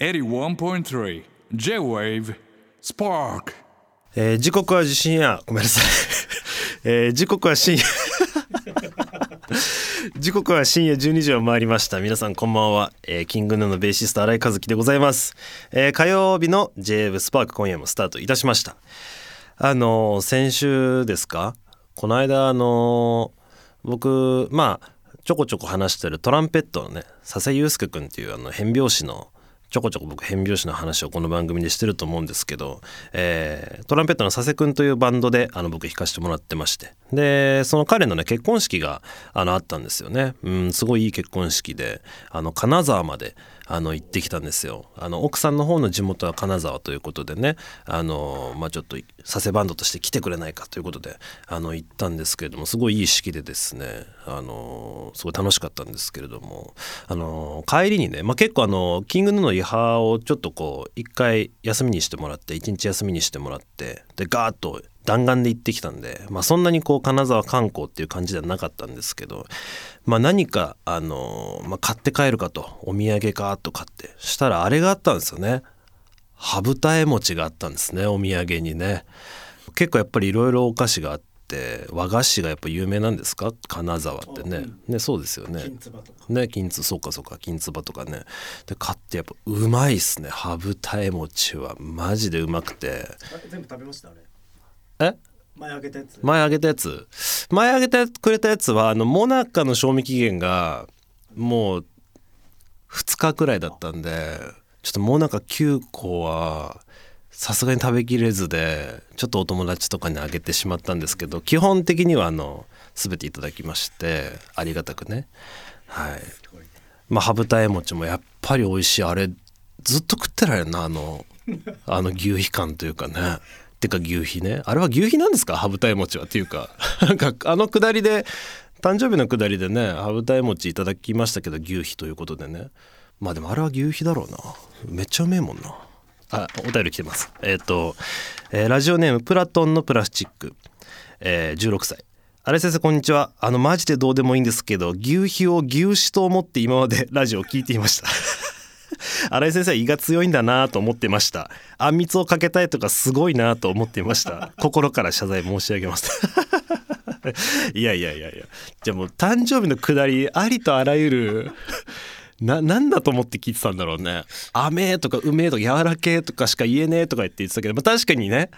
81.3 J-Wave Spark. えー時刻は深夜ごめんなさい、えー時刻は深夜。時刻は深夜12時を回りました。皆さんこんばんは、えーキングヌーのベーシスト新井和樹でございます、えー火曜日の J-Wave スパーク今夜もスタートいたしました。あのー先週ですか？この間あのー僕まあちょこちょこ話してるトランペットのね佐世祐介君っていうあの変拍子のちょこちょこ僕変拍子の話をこの番組でしてると思うんですけど、えートランペットの佐世君というバンドであの僕弾かせてもらってまして。でその彼のね結婚式があのあったんですよね、うん、すごいいい結婚式であの金沢まであの行ってきたんですよ。あの奥さんの方の地元は金沢ということでねあの、まあ、ちょっと佐世バンドとして来てくれないかということであの行ったんですけれどもすごいいい式でですねあのすごい楽しかったんですけれどもあの帰りにね、まあ、結構あのキングヌーのリハをちょっとこう一回休みにしてもらって一日休みにしてもらってでガーッと弾丸で行ってきたんで、まあ、そんなにこう金沢観光っていう感じではなかったんですけど、まあ、何か、あのまあ、買って帰るかとお土産かと買ってしたらあれがあったんですよね。羽二重餅があったんですねお土産にね。結構やっぱりいろいろお菓子があって和菓子がやっぱ有名なんですか？金沢ってね。ねそうですよね。ね金つそうかそうか金つばとかね。で買ってやっぱうまいっすね。羽二重餅はマジでうまくて。全部食べました？あれ。え？前あげたやつ。前あげたやつ？前あげてくれたやつはあのモナカの賞味期限がもう2日くらいだったんでちょっとモナカ9個はさすがに食べきれずでちょっとお友達とかにあげてしまったんですけど基本的にはあの全ていただきましてありがたくね。はい。まあ羽二重餅もやっぱり美味しい。あれずっと食ってられるなあのあの牛皮感というかね。てか牛皮ね。あれは牛皮なんですか？羽二重餅はっていうか。なんかあのくだりで誕生日のくだりでね羽二重餅いただきましたけど牛皮ということでね。まあでもあれは牛皮だろうな。めっちゃうめえもんな。あお便り来てます。えっ、と、えーラジオネームプラトンのプラスチック、えー16歳。あれ先生こんにちは。あのマジでどうでもいいんですけど牛皮を牛脂と思って今まで ラジオを聞いていました。新井先生は胃が強いんだなと思ってました。あんみつをかけたいとかすごいなと思っていました。心から謝罪申し上げます。いやいやいやいや。じゃあもう誕生日のくだりありとあらゆるななんだと思って聞いてたんだろうね。甘えとかうめとか柔らけとかしか言えねえとか言って言ってたけど、まあ、確かにね。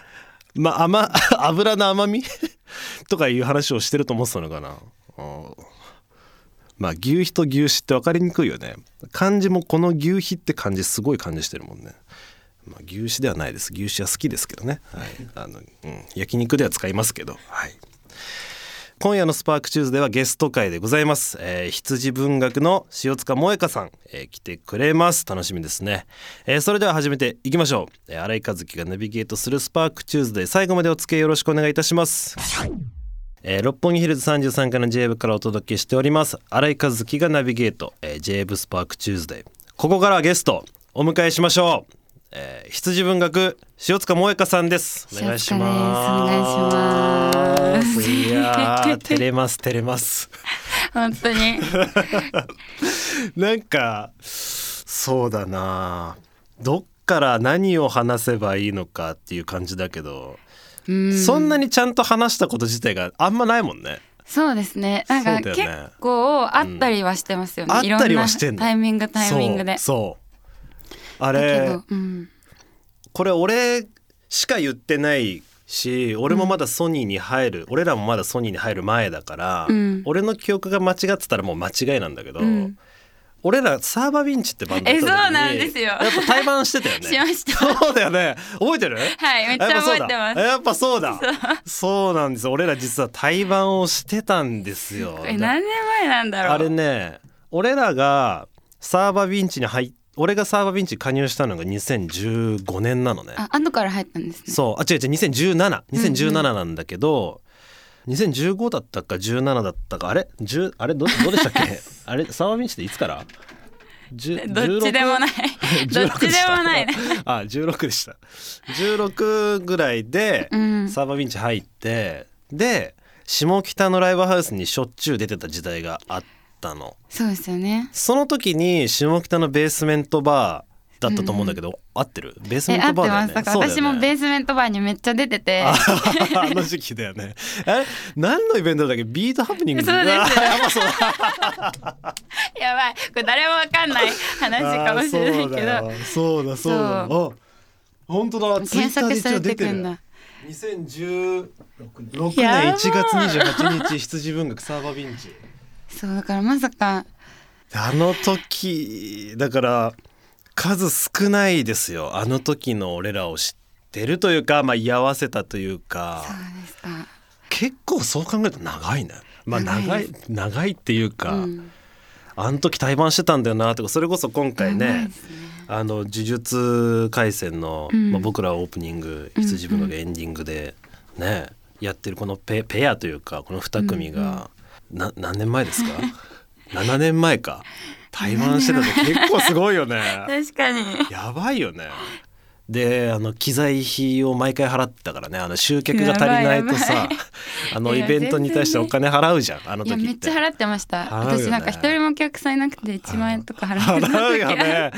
まあ甘 油の甘み？とかいう話をしてると思ってたのかな。うんまあ牛皮と牛脂って分かりにくいよね。漢字もこの牛皮って漢字すごい感じしてるもんね。まあ牛脂ではないです。牛脂は好きですけどね、はい。あのうん、焼肉では使いますけど。はい。今夜の SPARK TUESDAY ではゲスト回でございます、えー羊文学の塩塚モエカさん、えー来てくれます。楽しみですね、えーそれでは始めていきましょう、えー新井和樹がナビゲートする SPARK TUESDAY で最後までお付き合いよろしくお願いいたします。えー六本木ヒルズ33階の J 部からお届けしております。新井和樹がナビゲート、えー、J 部スパークチューズデーここからゲストお迎えしましょう、えー、羊文学塩塚萌香さんです。お願いします。塩塚です。お願いします。やー照れます照れます。本当に。なんかそうだな。どっから何を話せばいいのかっていう感じだけど、うん。そんなにちゃんと話したこと自体があんまないもんね。そうですね。なんか結構あったりはしてますよね、うん。あったりはしてんの。いろんなタイミングタイミングで。そうあれど、うん、これ俺しか言ってないし俺もまだソニーに入る、俺らもまだソニーに入る前だから、うん。俺の記憶が間違ってたらもう間違いなんだけど、うん。俺らサーバービンチってバンドやった時にえそうなんですよ。やっぱ対バンしてたよね。しました。そうだよね。覚えてる？はいめっちゃ覚えてます。やっぱそうだ。やっぱそうだ。そう。なんです俺ら実は対バンをしてたんですよ。え何年前なんだろう。あれね俺らがサーバービンチに入っ俺がサーバービンチに加入したのが2015年なのね。あ後から入ったんですね。そう。あ違う違う。20172017なんだけど、2015だったか17だったか。あれ？10あれ？どどうでしたっけ？あれ？サーバービンチっていつから？10どっちでもない。どっ16ちでもない。あ16でした。16ぐらいでうん。サーバービンチ入ってで下北のライブハウスにしょっちゅう出てた時代があったの。そうですよね。その時に下北のベースメントバだったと思うんだけど、合ってる？ベースメえントバーだよね。合ってます。だから私もベーースメントバーにめっちゃ出てて。ああの時期だよね。あれ何のイベントだっけ？ビートハプニングそうです やばい。これ誰もわかんない。話かもしれないけど。そうだそうだそう本当だ。検索されてくんだ。2016年。やばい。1月28日。羊文学サーバービンチそうだからまさか。あの時だから数少ないですよ。あの時の俺らを知ってるというかまあ居合わせたというか。そうですか。結構そう考えると長いね。まあ長い長いっていうか、うん。あの時対バンしてたんだよなとかそれこそ今回ねあの呪術廻戦の、うん。まあ、僕らはオープニング羊文学エンディングでね、やってるこのペペアというかこの2組が、な何年前ですか？7年前か。対バンしてたって結構すごいよね。確かに。やばいよねであの機材費を毎回払ってたからね。あの集客が足りないとさ あのイベントに対してお金払うじゃんあの時って。めっちゃ払ってました、ね。私なんか一人もお客さんいなくて1万円とか払ってた払う時よね。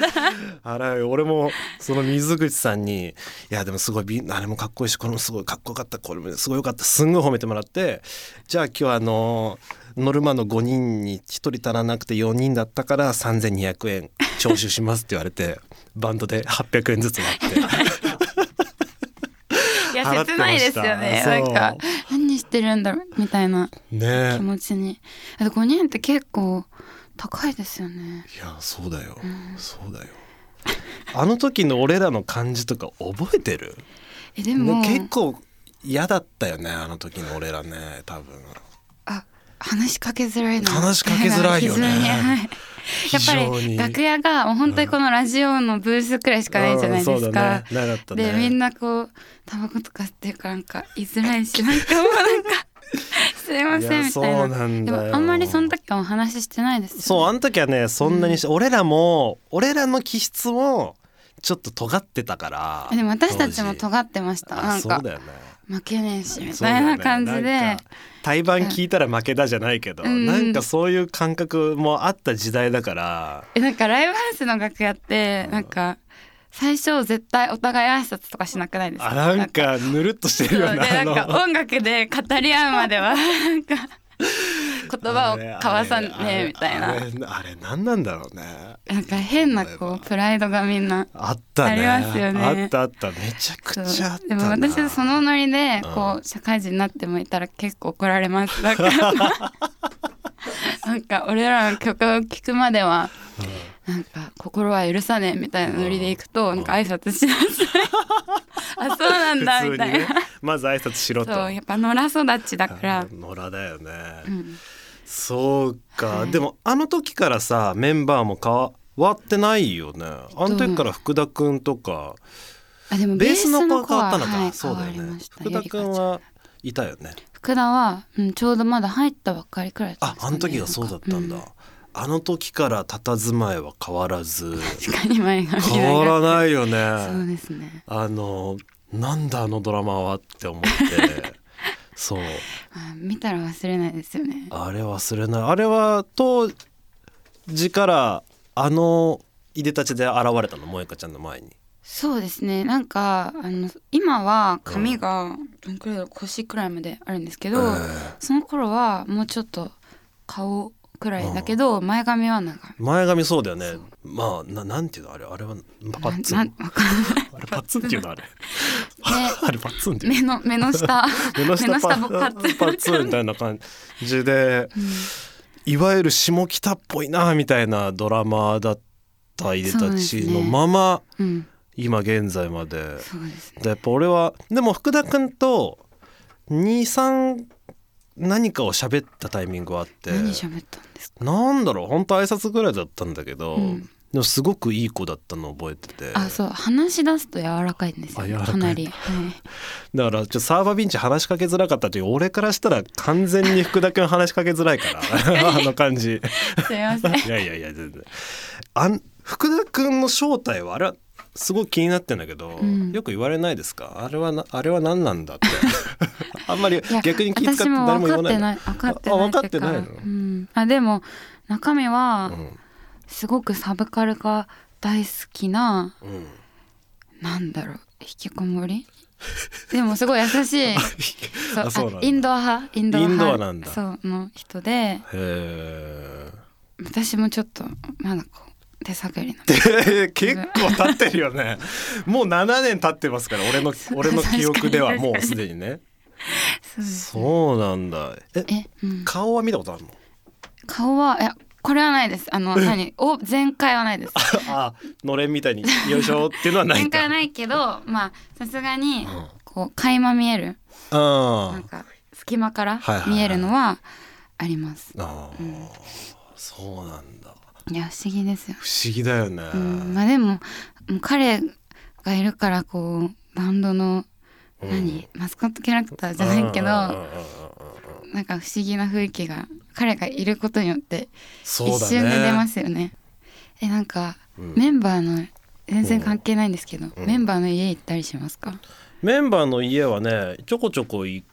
払うよ。俺もその水口さんに「いやでもすごいビあれもかっこいいしこれもすごいかっこよかった。これもすごいよかった」すんごい褒めてもらってじゃあ今日はあのノルマの5人に1人足らなくて4人だったから3200円徴収しますって言われてバンドで800円ずつ割って。いや切ないですよね。なんか何してるんだみたいなね。気持ちに。あと5人って結構高いですよね。いやそうだよ、そうだよ。あの時の俺らの感じとか覚えてる？えでも。結構嫌だったよねあの時の俺らね多分。あ話しかけづらいな。話しかけづらいよね。はいやっぱり楽屋がもう本当にこのラジオのブースくらいしかないじゃないですうんそうだかね。なかでみんなこうタバコとか吸ってるからなんか居づらいしなんかもうなんかすいませんみたいな。でもあんまりその時はお話ししてないですよ、ね。そうあの時はねそんなにし、俺らも俺らの気質もちょっと尖ってたからでも私たちも尖ってました。あなんかそうだよね負けねえしみたいな感じで。なんか対バン聞いたら負けだじゃないけど、うん。なんかそういう感覚もあった時代だから。えなんかライブハウスの楽屋ってなんか最初絶対お互い挨拶とかしなくないですか？あなんかぬるっとしてるようななんか音楽で語り合うまでは なんか言葉を交わさねえみたいな。あれあれ何なんだろうね。なんか変なこうプライドがみんなあったね。ありますよね。あったあった。めちゃくちゃあったな。でも私はそのノリでこうう社会人になってもいたら結構怒られます。だからなんか俺らの曲を聴くまではなんか心は許さねえみたいなノリでいくとなんか挨拶しなさい。あそうなんだみたいな。まず挨拶しろと。そうやっぱ野良育ちだから。野良だよね、うんそうか、はい。でもあの時からさメンバーも変わってないよね。あの時から福田くんとかあでもベースのの子が変わったのか、はいそうだよね。福田くんはいたよね。福田は、うん、ちょうどまだ入ったばっかりくらいだったんああの時がそうだったんだ、うあの時から佇まいは変わらず。確かに前髪長い変わらないよそうねですね。あのなんだあのドラマはって思ってそう。あ見たら忘れないですよね。あれ忘れない。あれは当時からあのいでたちで現れたの萌香ちゃんの前に。そうですね。なんかあの今は髪がどんくらいだろう腰くらいまであるんですけど、え。その頃はもうちょっと顔くらいだけど、前髪は長い。前髪そうだよね。まあななんていうの？あれあれはパッツン？ななわかんない。あれパッツンっていうの？あれ。あれパッツンっていう目の目の下。目の下パッツン。みたいな感じで、いわゆる下北っぽいなみたいなドラマだったいでたちのまま、うん。今現在まで。ですね。でやっぱ俺はでも福田君と23何かを喋ったタイミングはあって。何喋ったんですか？なんだろう本当挨拶ぐらいだったんだけど、うん。でもすごくいい子だったのを覚えてて。あそう話し出すと柔らかいんですよ、ね、かなり、はい、だからちょっとサーバービンチ話しかけづらかったという俺からしたら完全に福田君話しかけづらいから。あの感じ。すいません。いやいやいや全然。あん福田君の正体はあれはすごい気になってんだけど、ん。よく言われないですか？あれはなあれは何なんだって。あんまり逆に気遣って誰も言わない分かってない。分かってないあ分かってないの？うん、あでも中身はうん。すごくサブカル化大好きなうん。なんだろう？引きこもり？でもすごい優しい。そうインドア派？インドア派？そうの人で。私もちょっとまだこう手探りなんで結構経ってるよね。もう7年経ってますから俺の 俺の記憶ではもうすでにね。そうなんだ。ええ、うん、顔は見たことあるの？顔はいやこれはないです。あの何？お前回はないです。あのれんみたいによいしょっていうのはない前回はないけどまあさすがにん。こう垣間見える。あなんか隙間からはいはいはい見えるのはあります。あー。そうなんだいや不思議ですよ。不思議だよね、うん、まあでももう彼がいるからこうバンドの何、マスコットキャラクターじゃないけどうんうんうんうんうんなんか不思議な雰囲気が彼がいることによって一瞬で出ますよね。えなんか、うん。メンバーの全然関係ないんですけど、メンバーの家行ったりしますか？メンバーの家はねちょこちょこ行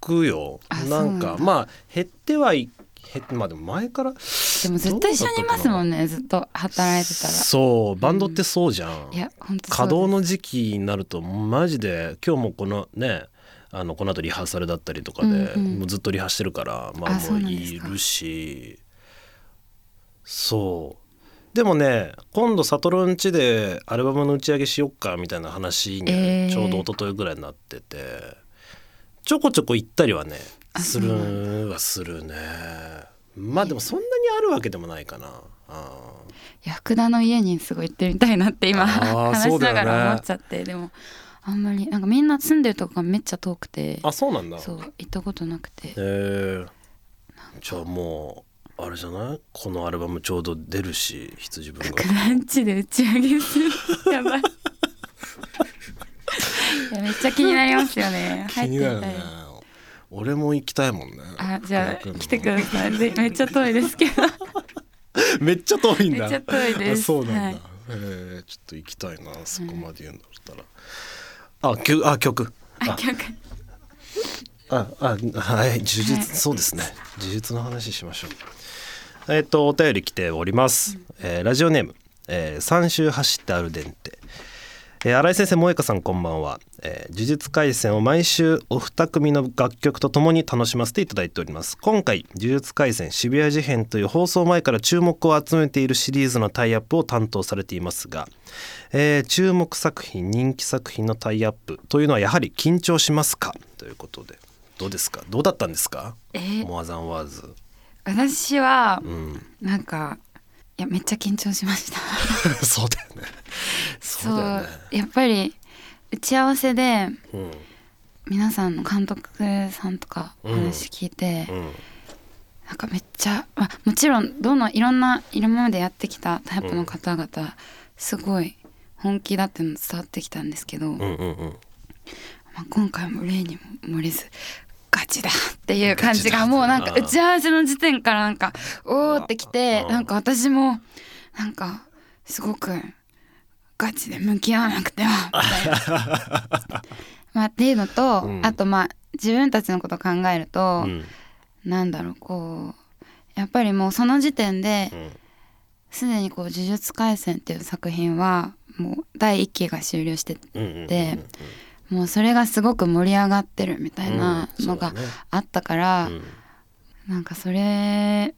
くよ。あなんかまあ減ってはい減ってまあでも前からでもずっと一緒にいますもんねずっと働いてたら。そうバンドってそうじゃん、いや本当稼働の時期になるとマジで今日もこのねあのこの後リハーサルだったりとかで、うんうん。もうずっとリハしてるからまあもういるし。そう。でもね今度サトルんちでアルバムの打ち上げしよっかみたいな話にえー。ちょうど一昨日ぐらいになってて、ちょこちょこ行ったりはねあするはするね。まあでもそんなにあるわけでもないかな。あ福田の家にすごい行ってみたいなって今 話しながら思っちゃって、でもあんまりなんかみんな住んでるとこがめっちゃ遠くてーあそうなんだ。そう行ったことなくて。へえ。じゃあもうあれじゃない？このアルバムちょうど出るし羊文福学田んちで打ち上げする。やばい。いやめっちゃ気になりますよね。気入ってみたい俺も行きたいもんね。あじゃあ来てくださいでめっちゃ遠いですけど。めっちゃ遠いんだ。めっちゃ遠いです。あそうなんだ、はい。へえちょっと行きたいなそこまで言うんだったら、あ曲あ曲。あ曲。ああはい呪術、はい。そうですね。呪術の話しましょう。えっ、とお便り来ております、えーラジオネーム、えー三周走ってアルデンテえー新井先生萌香さんこんばんは、えー呪術廻戦を毎週お二組の楽曲とともに楽しませていただいております。今回呪術廻戦渋谷事変という放送前から注目を集めているシリーズのタイアップを担当されていますが、えー注目作品人気作品のタイアップというのはやはり緊張しますか？ということでどうですか？どうだったんですか？えーモアザンワーズ私はうん。なんかいやめっちゃ緊張しました。そうだよね。そうだよね。やっぱり打ち合わせでうん。皆さんの監督さんとかお話聞いて、うん。なんかめっちゃ、まあ、もちろんどのいろんな今までやってきたタイプの方々、すごい本気だっての伝わってきたんですけど、うんうんうん。まあ、今回も例にも漏れずガチだっていう感じがもうなんか打ち合わせの時点からなんかおーってきてなんか私もなんかすごくガチで向き合わなくては。みたいな。まあ、っていうのと、うん。あとまあ自分たちのことを考えると、うん。なんだろうこうやっぱりもうその時点でうん。すでにこう「呪術廻戦」っていう作品はもう第1期が終了してうんうんうんうんでもうそれがすごく盛り上がってるみたいなのがあったから、うん。なんかそれ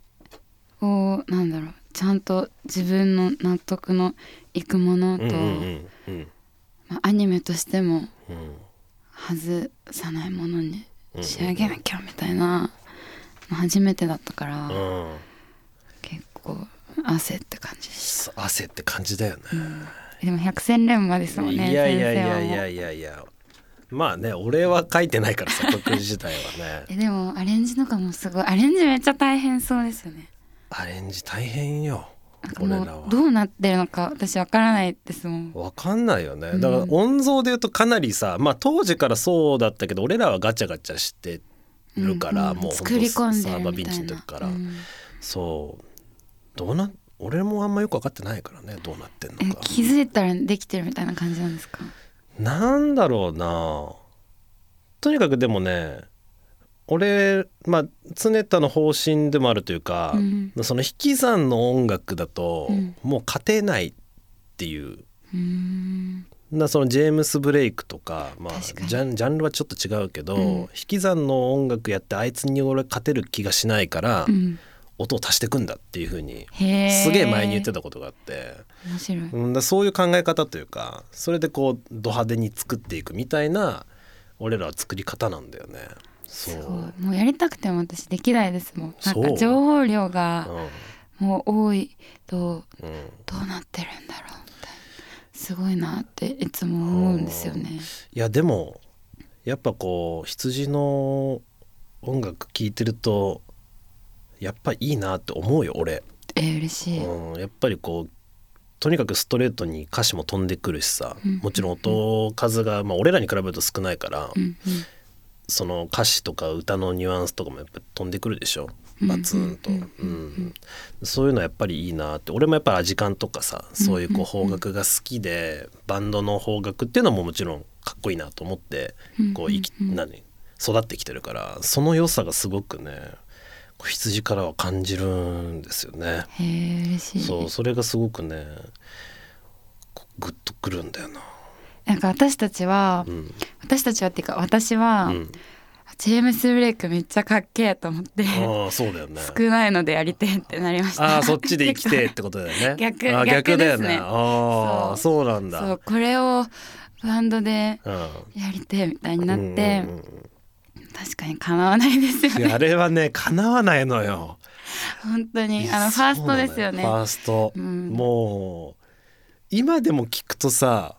をなんだろうちゃんと自分の納得のいくものと、うんうんうんまあ、アニメとしてもうん。外さないものに仕上げなきゃみたいなの初めてだったから、うん。結構汗って感じ汗って感じだよね、たでも百戦錬磨ですもんねいやいやいやいやいや。いやまあね俺は書いてないからさ 曲自体はね。えでもアレンジとかもすごい。アレンジめっちゃ大変そうですよね。アレンジ大変よなんかもうどうなってるのか私わからないですもん。わかんないよね。うん。だから音像で言うとかなりさまあ当時からそうだったけど俺らはガチャガチャしてるから、うんうん。もう作り込んでサーバービンチの時から、うん。そう。どうな俺もあんまよく分かってないからねどうなってんえのか。気づいたらできてるみたいな感じなんですか？なんだろうな。とにかくでもね俺まあ常田の方針でもあるというか、うん。その引き算の音楽だと、うん。もう勝てないっっていう。うーん。なそのジェームス・ブレイクとか、まあ、ジャンジャンルはちょっと違うけど、うん。引き算の音楽やってあいつに俺勝てる気がしないから、うん。音を足してくんだっていう風にへえすげえ前に言ってたことがあって、面白い。うん、だそういう考え方というかそれでこうド派手に作っていくみたいな俺らは作り方なんだよね。そう。もうやりたくても私できないですもん。なんか情報量がうもう多いとんうん。どうなってるんだろうみたいなすごいなっていつも思うんですよね。いやでもやっぱこう羊の音楽聴いてるとやっぱいいなって思うよ俺、えー、嬉しい、うん、やっぱりこうとにかくストレートに歌詞も飛んでくるしさ、うん。もちろん音数が、まあ、俺らに比べると少ないから、うんうんその歌詞とか歌のニュアンスとかもやっぱ飛んでくるでしょ？バツンと、ううんんそういうのはやっぱりいいなって。俺もやっぱアジカンとかさそういうこう邦楽が好きでバンドの邦楽っていうのももちろんかっこいいなと思ってこう生き何？育ってきてるからその良さがすごくね羊からは感じるんですよね。そうそれがすごくねグッとくるんだよな。なんか私たちは、うん。私たちはっていうか私は、うん、ジェームス・ブレイクめっちゃかっけえと思ってああそうだよね。少ないのでやりてえってなりました。ああそっちで生きてってことだよね。逆。あー逆だよね。ねああそう。なんだ。そうこれをバンドでうん。やりてえみたいになって、うんうん確かにかなわないですよね。あれはね叶わないのよ。本当にあのファーストですよね。ファースト、うん。もう今でも聞くとさ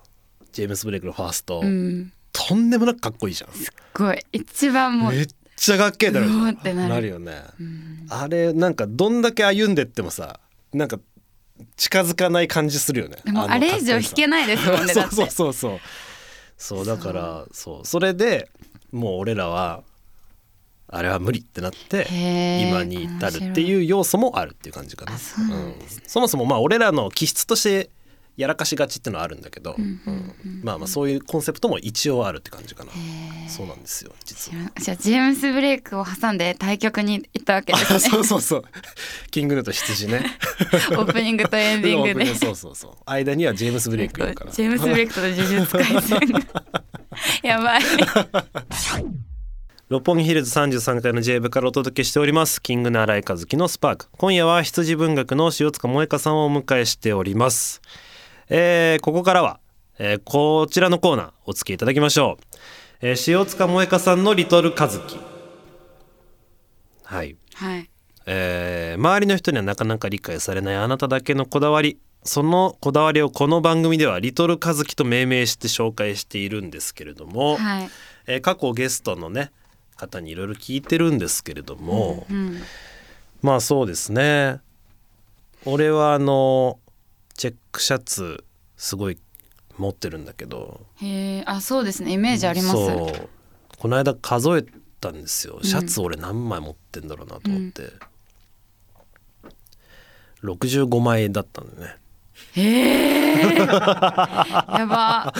ジェームス・ブレイクのファースト、うん。とんでもなくかっこいいじゃん。すっごい。一番もうめっちゃかっけえだろ。なる。よね。うん。あれなんかどんだけ歩んでってもさなんか近づかない感じするよね。でものあれ以上弾けないですもんね だそうそうそうそう。そうだからそう。それでもう俺らはあれは無理ってなって今に至るっていう要素もあるっていう感じかな。うん。そもそもまあ俺らの気質としてやらかしがちっていうのはあるんだけど、うんまあまあそういうコンセプトも一応あるって感じかな。そうなんですよ実は。じゃあジェームス・ブレイクを挟んで対局に行ったわけですね。そうそうそう。キングヌーと羊ね。オープニングとエンディングで。そうそうそう間にはジェームス・ブレイクいるから。ジェームス・ブレイクと呪術廻戦。が やばい。六本木ヒルズ33階の J 部からお届けしております。キングの新井和樹のスパーク。今夜は羊文学の塩塚萌香さんをお迎えしております、えーここからは、えーこちらのコーナーお付き合いいただきましょう、えー塩塚萌香さんのリトル和樹はい。はい。えー周りの人にはなかなか理解されないあなただけのこだわり。そのこだわりをこの番組ではリトル和樹と命名して紹介しているんですけれども、はい。えー過去ゲストのね方にいろいろ聞いてるんですけれども、うん。まあそうですね。俺はあのチェックシャツすごい持ってるんだけど。へえあそうですね。イメージあります。そう。この間数えたんですよ。シャツ俺何枚持ってんだろうなと思って、65枚だったんだよね。へえ やば。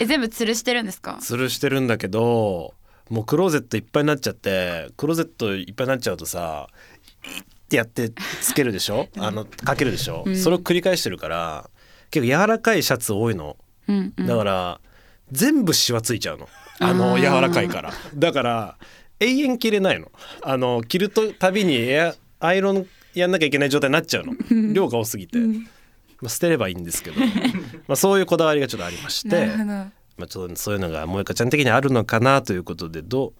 え全部吊るしてるんですか？吊るしてるんだけどもうクローゼットいっぱいになっちゃってクローゼットいっぱいになっちゃうとさてやってつけるでしょ？あのかけるでしょ、うん。それを繰り返してるから結構柔らかいシャツ多いの。うんうん。だから、全部シワついちゃうの。あの柔らかいから。だから永遠着れないの。あの着るとたびにエアアイロンやんなきゃいけない状態になっちゃうの。量が多すぎて、まあ、捨てればいいんですけど。まあそういうこだわりがちょっとありまして。まあ、ちょっとそういうのが萌香ちゃん的にあるのかなということでどう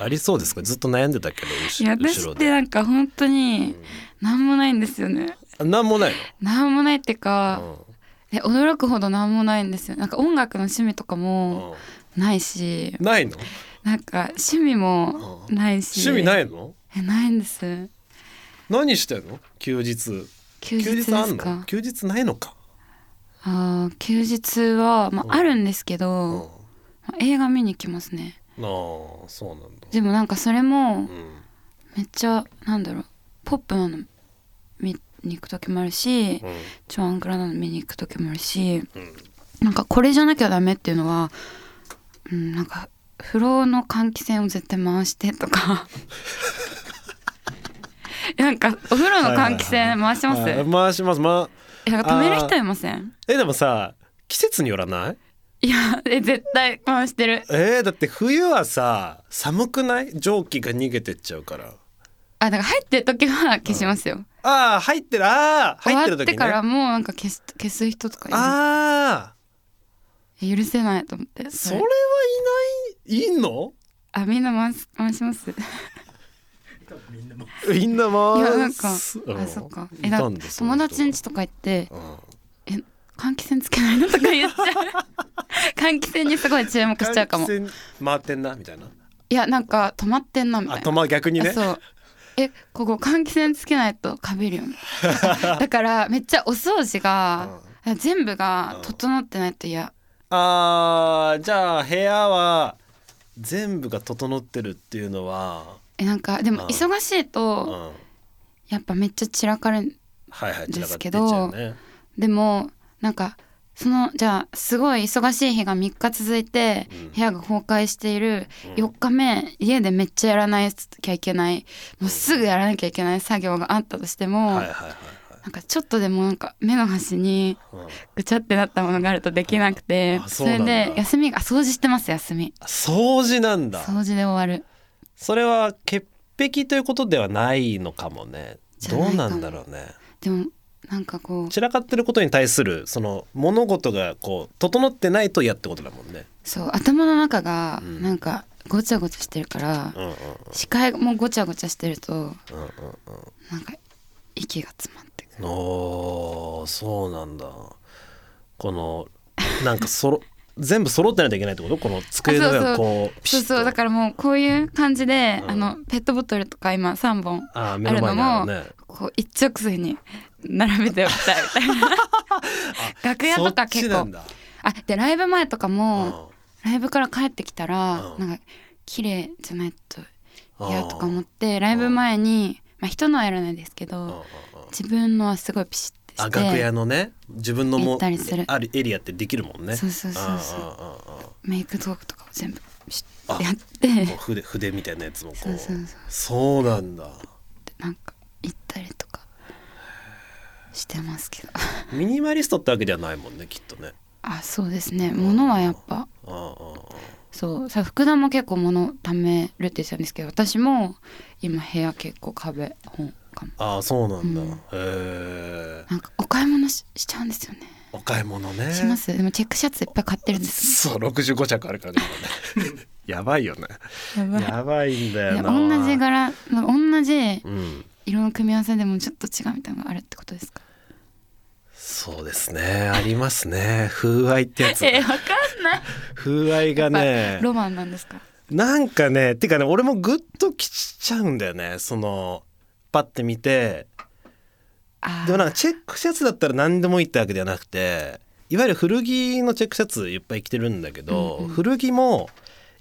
ありそうですか？ずっと悩んでたけど後いや私ってなんか本当に何もないんですよね。あなんもない何もないっていうかの、え驚くほど何もないんですよ。なんか音楽の趣味とかうん。もないし。うんないの？なんか趣味もないし。趣味ないいの？えないんです。何してんの？休日。休日あんの？か休日ないのか、あー休日は、まうん。あ、あるんですけうん、ど、まあ映画見に行きますねああそうなんだ。でもなんかそれもうん。めっちゃなんだろうポップなの見に行く時もあるしうん。超アンクラなの見に行く時もあるしうん。なんかこれじゃなきゃダメっていうのは、うん、なんか風呂の換気扇を絶対回してとか。なんかお風呂の換気扇回してます、はい回します。まえなんか止める人いません？えでもさ季節によらない？いやえ絶対回してる。えー、だって冬はさ寒くない？蒸気が逃げてっちゃうから。あだから入ってる時は消しますよ、ああ入ってる。ああ終入ってる時ね。わってからもうなんか消す消す人とかいる。ああえ許せないと思って。それはいない？いんの？あみんな回す回します。みんなもみんな回いやなんかすあそっか。いえだ友達ん家とか行ってうん換気扇つけないのとか言っちゃう。換気扇にすごい注目しちゃうかも。換気扇回ってんなみたいな？いやなんか止まってんなみたいな。あ止ま逆にね。そう。えここ換気扇つけないとかびるよね。だからめっちゃお掃除が全部が整ってないと嫌。あーじゃあ部屋は全部が整ってるっていうのはえなんかでもうん。忙しいうん。とやっぱめっちゃ散らかるはいはい散らかってっちですけどゃうねでもなんかそのじゃあすごい忙しい日が3日続いてうん。部屋が崩壊している4日目家でめっちゃやらなきゃいけない。もうすぐやらなきゃいけない作業があったとしても、はいはいはいはい。なんかちょっとでもなんか目の端にうん。ぐちゃってなったものがあるとできなくてあそれで休みがあ掃除してます休み。掃除なんだ。掃除で終わる。それは潔癖ということではないのかもね。どうなんだろうね。でもなんかこう散らかってることに対するその物事がこう整ってないと嫌ってことだもんね。そう頭の中がうん。なんかごちゃごちゃしてるからうんうんうん。視界もごちゃごちゃしてるとうんうんなんか息が詰まってくる。うんおーそうなんだ。このなんかそろ 全部揃ってないといけないってこと？この机の上がこうそうそう。だからもうこういう感じで、うん。あのペットボトルとか今3本あー目の前にあるね。こう一直線に並べておきたいみたいな。楽屋とか結構。あでライブ前とかうん。もライブから帰ってきたらうん。なんか綺麗じゃないと嫌とか思ってライブ前に、まあ、人のはやらないですけうんうん。うんど自分のはすごいピシッてあして楽屋のね自分の行もったりする。あるエリアってできるもんね。そうそうそうそう。メイク道具とかを全部ピシッあてやって。筆筆みたいなやつもこう。そうそうそうそう。なんだ。なんか行ったりとかしてますけど。ミニマリストってわけではないもんねきっとね。あそうですね。物はやっぱ。そう。さ福田も結構物貯めるって言ってたんですけど私も今部屋結構壁本かも。ーあーそうなんだ、うん。へえなんかお買い物ししちゃうんですよね。お買い物ね。します？でもチェックシャツいっぱい買ってるんですそう65着あるからね やばいよね。やばい。やばいんだよ同じ柄同じうん。色の組み合わせでもちょっと違うみたいなのがあるってことですか？そうですね。ありますね。風合いってやつ。えわかんない。風合いがね。ロマンなんですか？なんかねてかね俺もグッときちゃうんだよね。そのパッて見て。でもなんかチェックシャツだったら何でもいいってわけではなくていわゆる古着のチェックシャツいっぱい着てるんだけど、うんうん古着も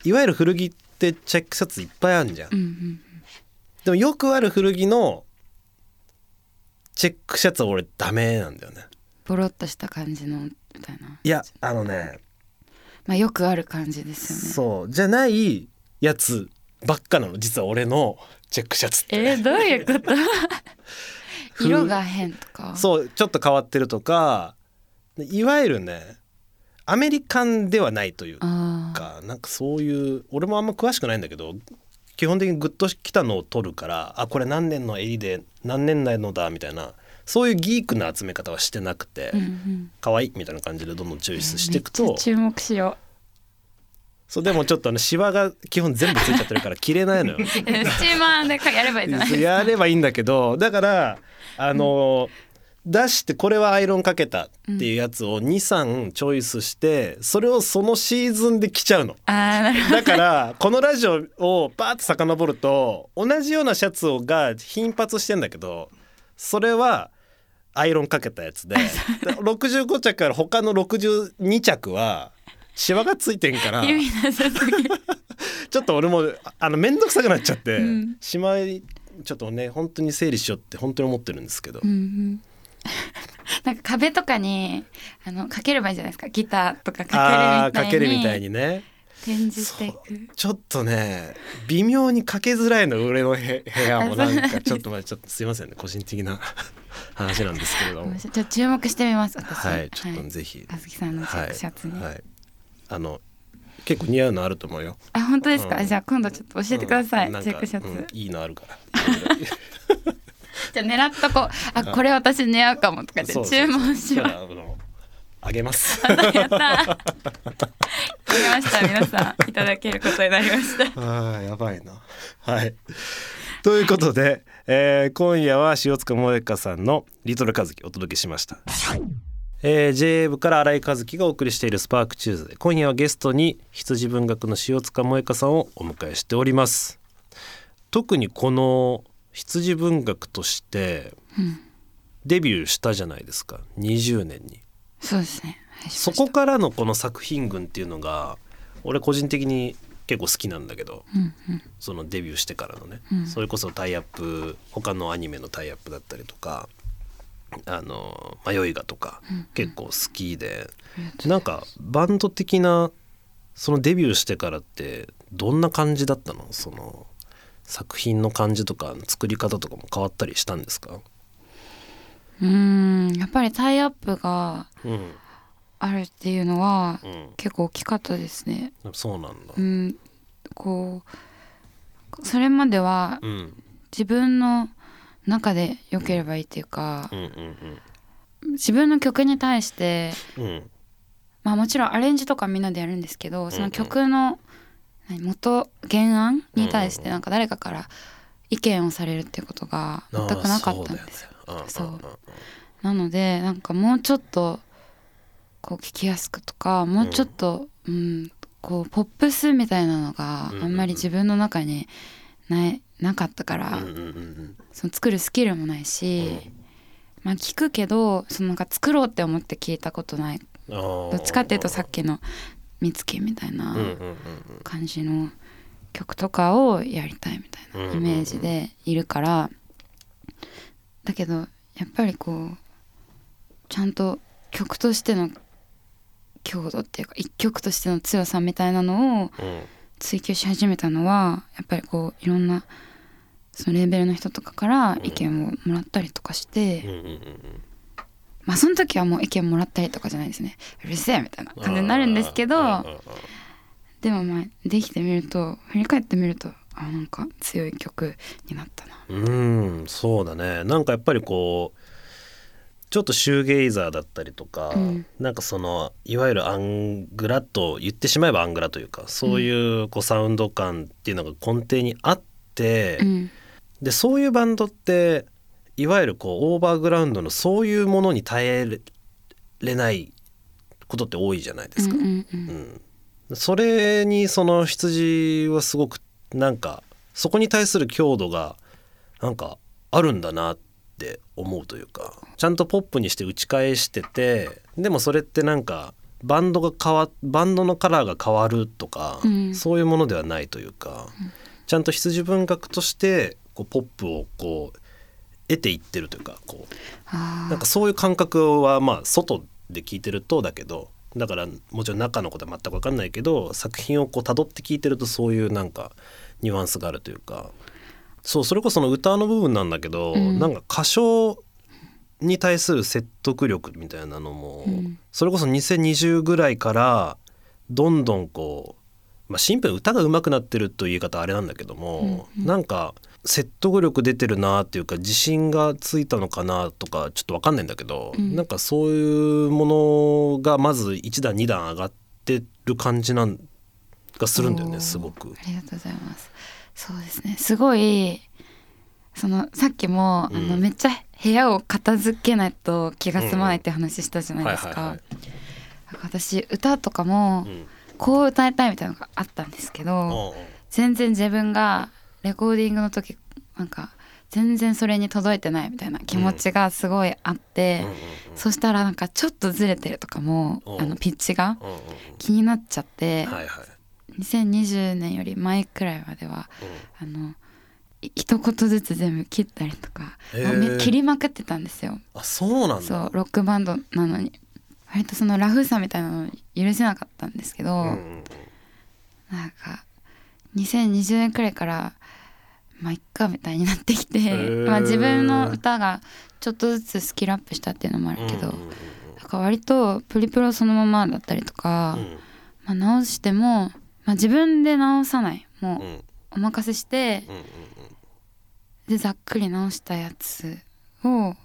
いわゆる古着ってチェックシャツいっぱいあるじゃん、うんうん。でもよくある古着のチェックシャツは俺ダメなんだよね。ボロっとした感じのみたいな。いやあのね。まあよくある感じですよね。そう。じゃないやつばっかなの。実は俺のチェックシャツって。えー、どういうこと？ふ色が変とか。そうちょっと変わってるとか。いわゆるねアメリカンではないというかなんかそういう俺もあんま詳しくないんだけど基本的にグッときたのを取るからあこれ何年の襟で何年代のだみたいなそういうギークな集め方はしてなくて、うんうん。可愛いみたいな感じでどんどんチョイスしていくと注目しよそうでもちょっとあのシワが基本全部ついちゃってるから着れないのよ。スチーマーでかやればいいじゃないやればいいんだけどだからあの、出してこれはアイロンかけたっていうやつを23チョイスしてそれをそのシーズンで着ちゃうの。あーなるほだからこのラジオをバーッと遡ると同じようなシャツをが頻発してんだけどそれはアイロンかけたやつで 65着から他の62着はシワがついてんから ちょっと俺もああの面倒くさくなっちゃって、うん。しまいちょっとね本当に整理しようって本当に思ってるんですけど、うんうん なんか壁とかにあのかければいいじゃないですか。ギターとかかけるみたいに。かけるみたいにね。展示していく。ちょっとね微妙にかけづらいの俺のへ部屋も。なんかちょっとまあちょっとすいませんね。個人的な 話なんですけれども。ちょっと注目してみます私。はいちょっとぜひ、和樹さんのチェックシャツに、はい、あの結構似合うのあると思うよ。あ本当ですか、うん。じゃあ今度ちょっと教えてください、うん。チェックシャツ、うんいいのあるから じゃあ狙っとこう。あこれ私似合うかもとかってそうそうそう。注文します。あげます。やったやました皆さん。いただけることになりました。あーやばいな。はい。ということで、えー今夜は塩塚モエカさんの「リトルカズキ」お届けしました。えー、JA 部から新井和樹がお送りしている SPARK TUESDAY 今夜はゲストに羊文学の塩塚モエカさんをお迎えしております。特にこの羊文学としてデビューしたじゃないですか。20年に。そうですね。はいそこからのこの作品群っていうのが俺個人的に結構好きなんだけど、うんうん。そのデビューしてからのね、うん。それこそタイアップ他のアニメのタイアップだったりとかあの迷いがとか結構好きで、なんかバンド的なそのデビューしてからってどんな感じだったの？その作品の感じとか作り方とかも変わったりしたんですか？うーんやっぱりタイアップがうん。あるっていうのはうん結構大きかったですね。そうなんだ。うんこうそれまではうん自分の中で良ければいいっていうかうんうん自分の曲に対してまあもちろんアレンジとかみんなでやるんですけどその曲の何元原案に対してなんか誰かから意見をされるっていうことが全くなかったんですよ。そうう。んうんうんなのでなんかもうちょっとこう聞きやすくとかもうちょっと、うんこうポップスみたいなのがうんあんまり自分の中にないなかったから、うんうんうんその作るスキルもないし、まあ聞くけどそのなんか作ろうって思って聞いたことない。どどっちかっていうとさっきの見つけみたいな感じの曲とかをやりたいみたいなイメージでいるからだけどやっぱりこうちゃんと曲としての強度っていうか一曲としての強さみたいなのをうん。追求し始めたのはやっぱりこういろんなそのレーベルの人とかから意見をもらったりとかして、まあその時はもう意見もらったりとかじゃないですね。うるせえみたいな感じになるんですけどでもまあできてみると振り返ってみるとあなんか強い曲になったな。うんそうだね。なんかやっぱりこうちょっとシューゲイザーだったりとか、うん。なんかそのいわゆるアングラと言ってしまえばアングラというかそういうこうサウンド感っていうのが根底にあって、うん。でそういうバンドっていわゆるこうオーバーグラウンドのそういうものに耐えれないことって多いじゃないですか。うんうんううん。んそれにその羊はすごくなんかそこに対する強度がなんかあるんだなって思うというかちゃんとポップにして打ち返しててでもそれってなんかバンドが変わバンドのカラーが変わるとか、うん。そういうものではないというか、ちゃんと羊文学としてこうポップをこう得ていってるというかこう。あなんかそういう感覚はまあ外で聞いてるとだけどだからもちろん中のことは全く分かんないけど作品をこう辿って聞いてるとそういうなんかニュアンスがあるというか。そうそれこそその歌の部分なんだけど、うん。なんか歌唱に対する説得力みたいなのも、うん。それこそ2020ぐらいからどんどんこう、まあ、シンプルに歌が上手くなってるという言い方あれなんだけども、うんうん。なんか説得力出てるなっていうか自信がついたのかなとかちょっと分かんないんだけど、うん。なんかそういうものがまず1段2段上がってる感じなんがするんだよねすごく。ありがとうございます。そうですね。すごいそのさっきも、うん。あのめっちゃ部屋を片付けないと気が済まないって話したじゃないですか。私歌とかもうん。こう歌いたいみたいなのがあったんですけど、全然自分がレコーディングの時なんか全然それに届いてないみたいな気持ちがすごいあって、そしたらなんかちょっとずれてるとかも、うん。あのピッチが気になっちゃって、うんはい。はい2020年より前くらいまではあのい一言ずつ全部切ったりとか、切りまくってたんですよ。あそうなんだ。そうロックバンドなのに。割とそのラフさみたいなの許せなかったんですけど、うなんか2020年くらいからまあいっかみたいになってきて、ー。まあ自分の歌がちょっとずつスキルアップしたっていうのもあるけど、うんうんうん。なんか割とプリプロそのままだったりとか、まあ、直しても、まあ、自分で直さない。もうんうん。うお任せしてうんうんでざっくり直したやつを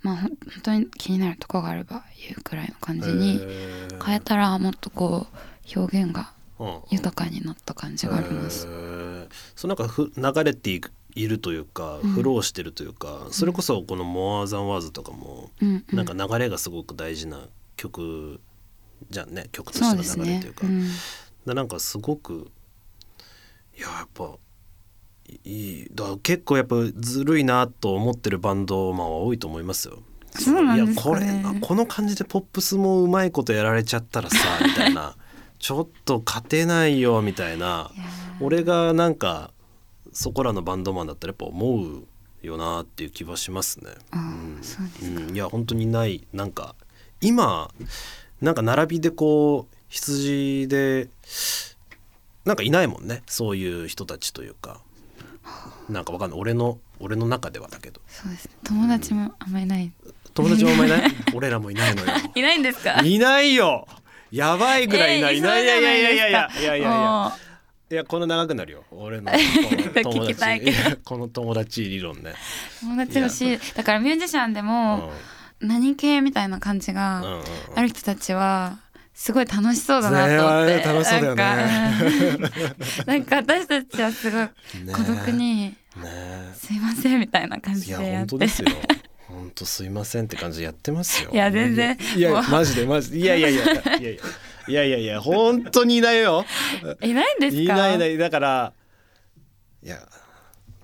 まあ本当に気になるとこがあれば言うくらいの感じに変えたらもっとこう表現がうん。豊かになった感じがあります。へーそうなんかふ流れていくいるというか、うん。フローしてるというかそれこそこの「More Than Words」とかも、うん。うん。なんか流れがすごく大事な曲じゃんね曲としての流れというか。うん。でなんかすごくいややっぱいいだ結構やっぱずるいなと思ってるバンドマンは多いと思いますよ。そうなんですかね。いやこれこの感じでポップスもうまいことやられちゃったらさみたいなちょっと勝てないよみたいな。俺がなんかそこらのバンドマンだったらやっぱ思うよなっていう気はしますね。うん、いや本当にないなんか今なんか並びでこう羊でなんかいないもんね。そういう人たちというか。なんかわかんない。俺の俺の中ではだけど。そうです友達もあんまりない、友達もあんまりいない？俺らもいないのよ。いないんですか？いないよやばいぐらいいない、えーいないいやいやいやいやいやいやいや。いやこの長くなるよ。俺の友達。この友達理論ね、う友達欲しい。だからミュージシャンでうん。も何系みたいな感じうんがうんうん。ある人たちはすごい楽しそうだなと思って、ねえ楽しそうだよね。なんかうんなんか私たちはすごい孤独にねえ「すいません」みたいな感じでやって。本当ですよ本当すいませんって感じでやってますよ。いや全然。いやマジでマジで。いやいやいやいやいやいや。いやいや本当にいないよ。いないんですか？いないいない。だからいや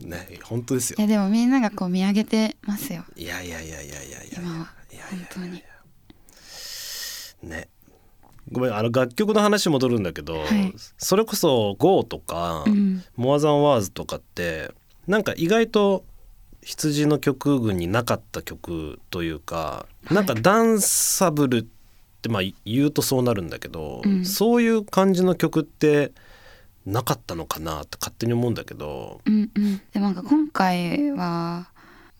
ね本当ですよ。いやでもみんながこう見上げてますよ。いやいやいやいやいやいや。今は。いや本当に。ね。ごめんあの楽曲の話戻るんだけど、はい。それこそ「GO」とかうん「モアザンワーズとかってなんか意外と羊の曲群になかった曲というか、い。なんかダンサブルってまあ言うとそうなるんだけど、うん。そういう感じの曲ってなかったのかなって勝手に思うんだけど、うんうん。でもなんか今回は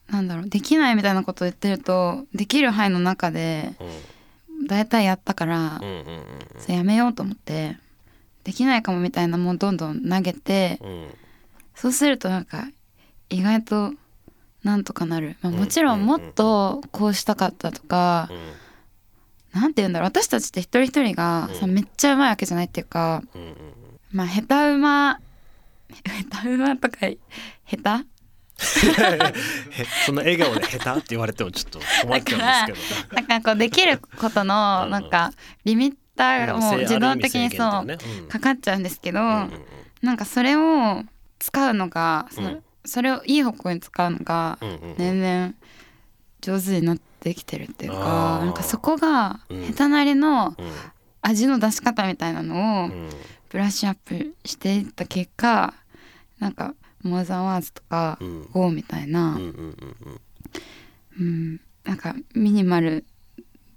なんだろうできないみたいなことを言ってるとできる範囲の中でうん。大体やったから、うんうんそれやめようと思ってできないかもみたいなもんどんどん投げてうんうん。そうするとなんか意外となんとかなる、まあ、うんもちろんもっとこうしたかったとか、なんて言うんだろう。私たちって一人一人がさうん。めっちゃうまいわけじゃないっていうかうんまあ下手うま 下手うまとか下へ その笑顔で下手って言われてもちょっと困っちゃうんですけど。手 なんかこうできることのうんなんかリミッターがもう自動的にそうかかっちゃうんですけど、なんかそれを使うのがそ,、うんそれをいい方向に使うのがうんうんうん。年々上手になってきてるっていうあかー。なんかそこがうん。下手なりのうん。味の出し方みたいなのをうん。ブラッシュアップしていった結果なんか「モーザンワーズ」とかうん「ゴー」みたいな、うんうんうんうん。うん、なんかミニマル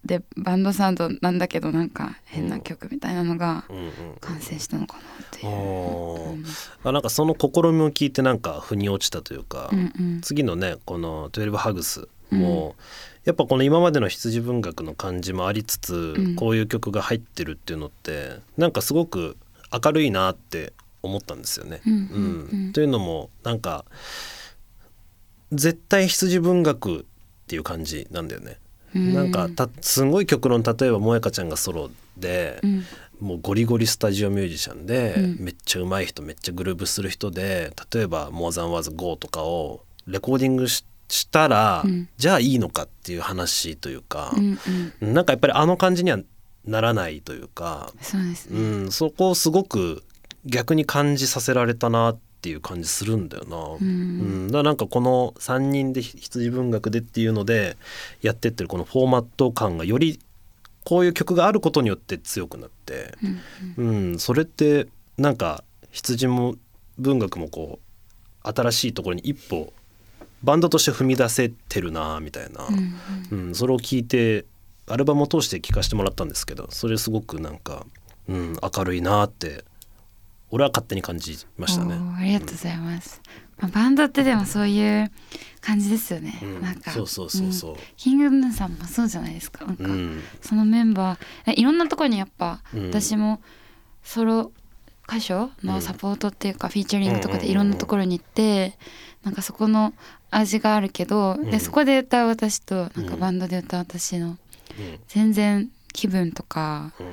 でバンドサウンドなんだけどなんか変な曲みたいなのがうん。うん完成したのかなっていう。おー。うん。あなんかその試みを聞いてなんか腑に落ちたというか、うんうん。次のねこの「12ハグス」も、やっぱこの今までの羊文学の感じもありつつ、ん。こういう曲が入ってるっていうのってなんかすごく明るいなって思ったんですよね。うんうん。うん。というのもなんか絶対羊文学っていう感じなんだよね。うん。なんかたすごい極論例えば萌香ちゃんがソロで、うん。もうゴリゴリスタジオミュージシャンで、うん。めっちゃ上手い人めっちゃグルーブする人で例えば「モーザンワーズ GO」とかをレコーディングししたら、うん。じゃあいいのかっていう話というかう、んうん。なんかやっぱりあの感じにはならないというか、そうですね。うん、そこをすごく逆に感じさせられたなっていう感じするんだよな。ううん。ん、だからなんかこの3人で羊文学でっていうのでやってってるこのフォーマット感がよりこういう曲があることによって強くなって、うんうん、それってなんか羊も文学もこう新しいところに一歩バンドとして踏み出せてるなみたいな、うん。うん、それを聞いてアルバムを通して聴かせてもらったんですけどそれすごくなんか、うん、明るいなって俺は勝手に感じましたね。ありがとうございます、まあ、バンドってでもそういう感じですよね、うん。なんか。そうそうそうそう。うん。キングヌーさんもそうじゃないですか。なんか、うん。そのメンバー。えいろんなところにやっぱ、うん。私もソロ歌手のサポートっていうか、フィーチャリングとかでいろんなところに行って、なんかそこの味があるけど、ん。でそこで歌う私となんかうん。バンドで歌う私のうん。全然気分とかうん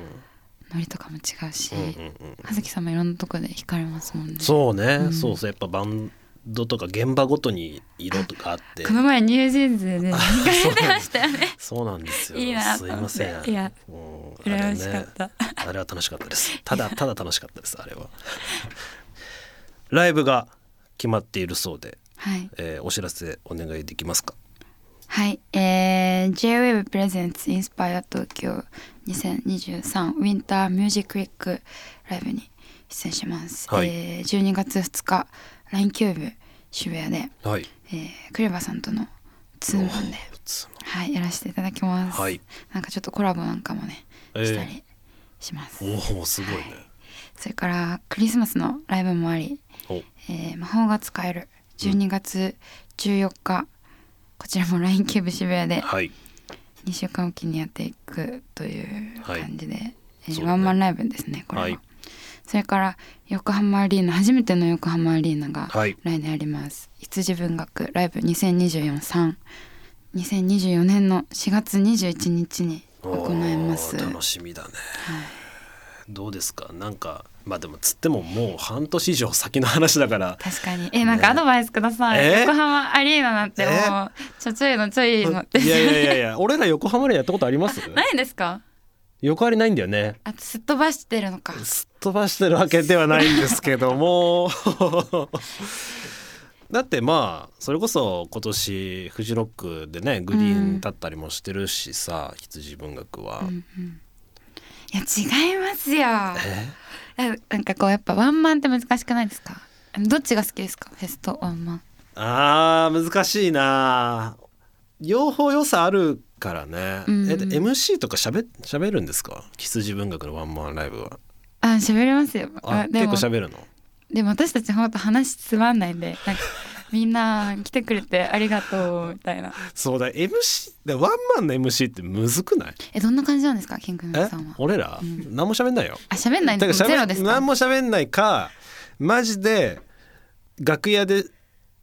ノリとかも違うし、うんうんうん葉月さんもいろんなとこで惹かれますもんね。そうね、うん。そうそう。やっぱバンドとか現場ごとに色とかあって。この前ニュージーンズでね惹かれてましたよね。そうなんですよ。いいなすいません。いやうん羨ましかった。あれ,、ね、あれは楽しかったです。ただただ楽しかったですあれは。ライブが決まっているそうで、はい。えーお知らせお願いできますか？はい、えー、J-Wave Presents Inspire Tokyo 2023 Winter Music Week ライブに出演します、はい。えー、12月2日 LINE キューブ渋谷で、はい。えー、クレバさんとのツーマンで、はい、やらせていただきます、はい。なんかちょっとコラボなんかもねえー。したりします、おおすごいね、それからクリスマスのライブもありお。えー魔法が使える。12月14日、こちらも LINE キューブ渋谷ではい。2週間おきにやっていくというはい感じで、えーそうだね。ワンマンライブですねこれは、はい。それから横浜アリーナ初めての横浜アリーナがはい。来年あります、羊文学ライブ20243 2024年の4月21日に行います。楽しみだね。はいどうですか？なんかまあでもつってももう半年以上先の話だから。確かに。えなんかアドバイスください、え？横浜アリーナなんてもえ？うちょちょいのちょいの。っていやいやいやいや俺ら横浜でやったことあります？ないんですか？横ありないんだよね。あとすっ飛ばしてるのか。すっ飛ばしてるわけではないんですけども。だってまあそれこそ今年フジロックでねグリーン立ったりもしてるしさ、羊文学は、うんうんいや違いますよ。え？えなんかこうやっぱワンマンって難しくないですか？どっちが好きですか？フェスとワンマン。あー難しいな。両方良さあるからね、うん。えで MC とかしゃべしゃべるんですか？羊文学のワンマンライブは。あ喋れますよ。あ結構しゃべるの？でも私たちほんと話つまんないんでなんかみんな来てくれてありがとうみたいな。そうだ MC でワンマンの MC ってむずくない？えどんな感じなんですかキングヌえーさんは？俺ら、うん。何も喋んないよ。あ喋んないんゼロですか？何も喋んないかマジで楽屋で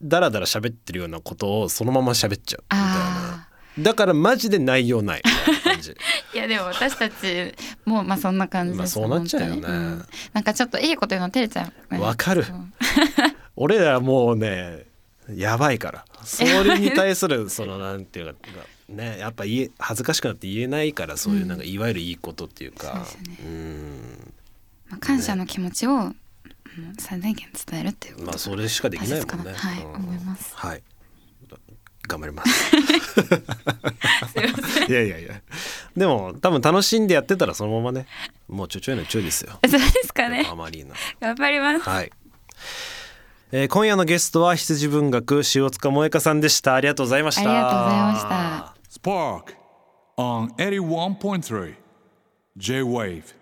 ダラダラ喋ってるようなことをそのまま喋っちゃうみたいな。あだからマジで内容ない。いな感じ。ー いやでも私たちもまあそんな感じですまあそうなっちゃうよね。本当に。ん。なんかちょっといいこと言うの照れちゃうわかる。うん。俺らもうねやばいから。それに対するそのなんていうかねやっぱ言え恥ずかしくなって言えないからそういうなんかいわゆるいいことっていうか、そうですね。うん。まあ、感謝の気持ちを、うん最大限伝えるっていうことがまあそれしかできないもんね。はいうん。思います。はい。頑張ります。すいやいやいや。でも多分楽しんでやってたらそのままねもうちょちょいのちょいですよ。そうですかね。横浜アリーナ頑張ります。はい、えー今夜のゲストは羊文学塩塚萌香さんでした。ありがとうございました。ありがとうございました。Spark on 81.3 J Wave.